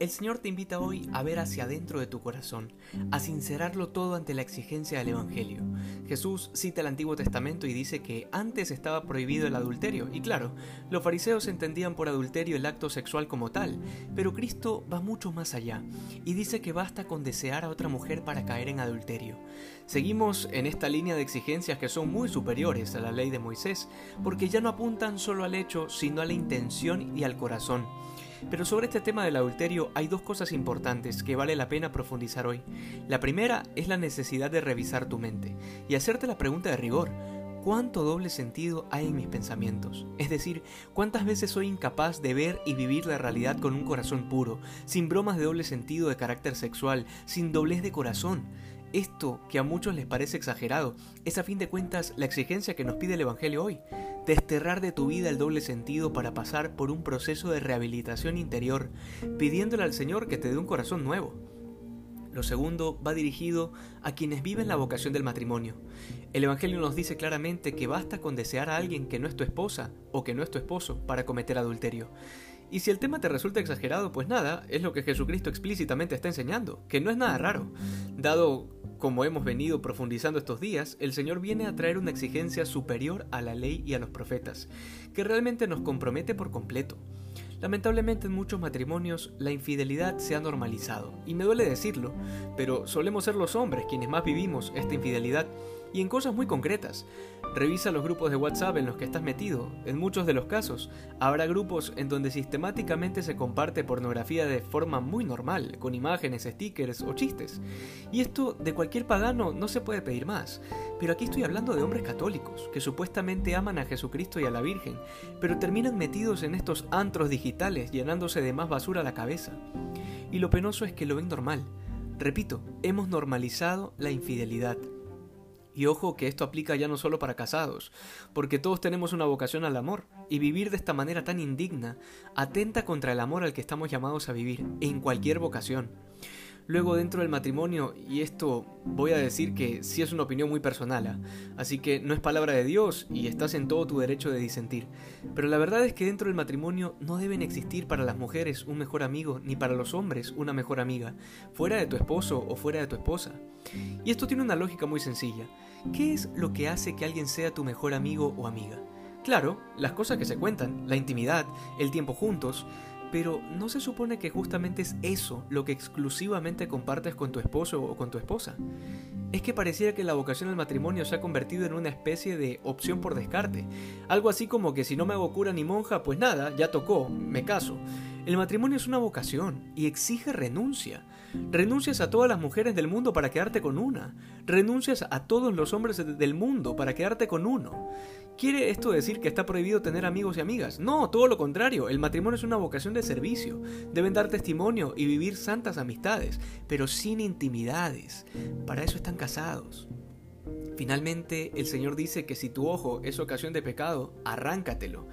El Señor te invita hoy a ver hacia adentro de tu corazón, a sincerarlo todo ante la exigencia del Evangelio. Jesús cita el Antiguo Testamento y dice que antes estaba prohibido el adulterio, y claro, los fariseos entendían por adulterio el acto sexual como tal, pero Cristo va mucho más allá, y dice que basta con desear a otra mujer para caer en adulterio. Seguimos en esta línea de exigencias que son muy superiores a la ley de Moisés, porque ya no apuntan solo al hecho, sino a la intención y al corazón. Pero sobre este tema del adulterio hay dos cosas importantes que vale la pena profundizar hoy. La primera es la necesidad de revisar tu mente y hacerte la pregunta de rigor. ¿Cuánto doble sentido hay en mis pensamientos? Es decir, ¿cuántas veces soy incapaz de ver y vivir la realidad con un corazón puro, sin bromas de doble sentido de carácter sexual, sin doblez de corazón? Esto, que a muchos les parece exagerado, es a fin de cuentas la exigencia que nos pide el Evangelio hoy desterrar de tu vida el doble sentido para pasar por un proceso de rehabilitación interior, pidiéndole al Señor que te dé un corazón nuevo. Lo segundo va dirigido a quienes viven la vocación del matrimonio. El Evangelio nos dice claramente que basta con desear a alguien que no es tu esposa o que no es tu esposo para cometer adulterio. Y si el tema te resulta exagerado, pues nada, es lo que Jesucristo explícitamente está enseñando, que no es nada raro, dado como hemos venido profundizando estos días, el Señor viene a traer una exigencia superior a la ley y a los profetas, que realmente nos compromete por completo. Lamentablemente en muchos matrimonios la infidelidad se ha normalizado, y me duele decirlo, pero solemos ser los hombres quienes más vivimos esta infidelidad, y en cosas muy concretas. Revisa los grupos de WhatsApp en los que estás metido. En muchos de los casos, habrá grupos en donde sistemáticamente se comparte pornografía de forma muy normal, con imágenes, stickers o chistes. Y esto de cualquier pagano no se puede pedir más. Pero aquí estoy hablando de hombres católicos, que supuestamente aman a Jesucristo y a la Virgen, pero terminan metidos en estos antros digitales llenándose de más basura a la cabeza. Y lo penoso es que lo ven normal. Repito, hemos normalizado la infidelidad. Y ojo que esto aplica ya no solo para casados, porque todos tenemos una vocación al amor, y vivir de esta manera tan indigna atenta contra el amor al que estamos llamados a vivir, en cualquier vocación. Luego dentro del matrimonio, y esto voy a decir que sí es una opinión muy personal, ¿ah? así que no es palabra de Dios y estás en todo tu derecho de disentir, pero la verdad es que dentro del matrimonio no deben existir para las mujeres un mejor amigo ni para los hombres una mejor amiga, fuera de tu esposo o fuera de tu esposa. Y esto tiene una lógica muy sencilla. ¿Qué es lo que hace que alguien sea tu mejor amigo o amiga? Claro, las cosas que se cuentan, la intimidad, el tiempo juntos, pero ¿no se supone que justamente es eso lo que exclusivamente compartes con tu esposo o con tu esposa? Es que pareciera que la vocación al matrimonio se ha convertido en una especie de opción por descarte. Algo así como que si no me hago cura ni monja, pues nada, ya tocó, me caso. El matrimonio es una vocación y exige renuncia. Renuncias a todas las mujeres del mundo para quedarte con una. Renuncias a todos los hombres del mundo para quedarte con uno. ¿Quiere esto decir que está prohibido tener amigos y amigas? No, todo lo contrario. El matrimonio es una vocación de servicio. Deben dar testimonio y vivir santas amistades, pero sin intimidades. Para eso están casados. Finalmente, el Señor dice que si tu ojo es ocasión de pecado, arráncatelo.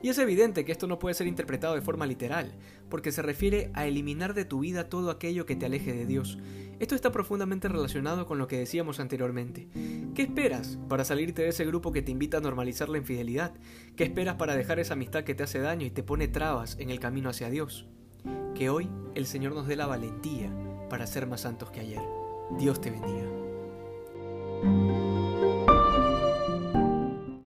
Y es evidente que esto no puede ser interpretado de forma literal, porque se refiere a eliminar de tu vida todo aquello que te aleje de Dios. Esto está profundamente relacionado con lo que decíamos anteriormente. ¿Qué esperas para salirte de ese grupo que te invita a normalizar la infidelidad? ¿Qué esperas para dejar esa amistad que te hace daño y te pone trabas en el camino hacia Dios? Que hoy el Señor nos dé la valentía para ser más santos que ayer. Dios te bendiga. thank you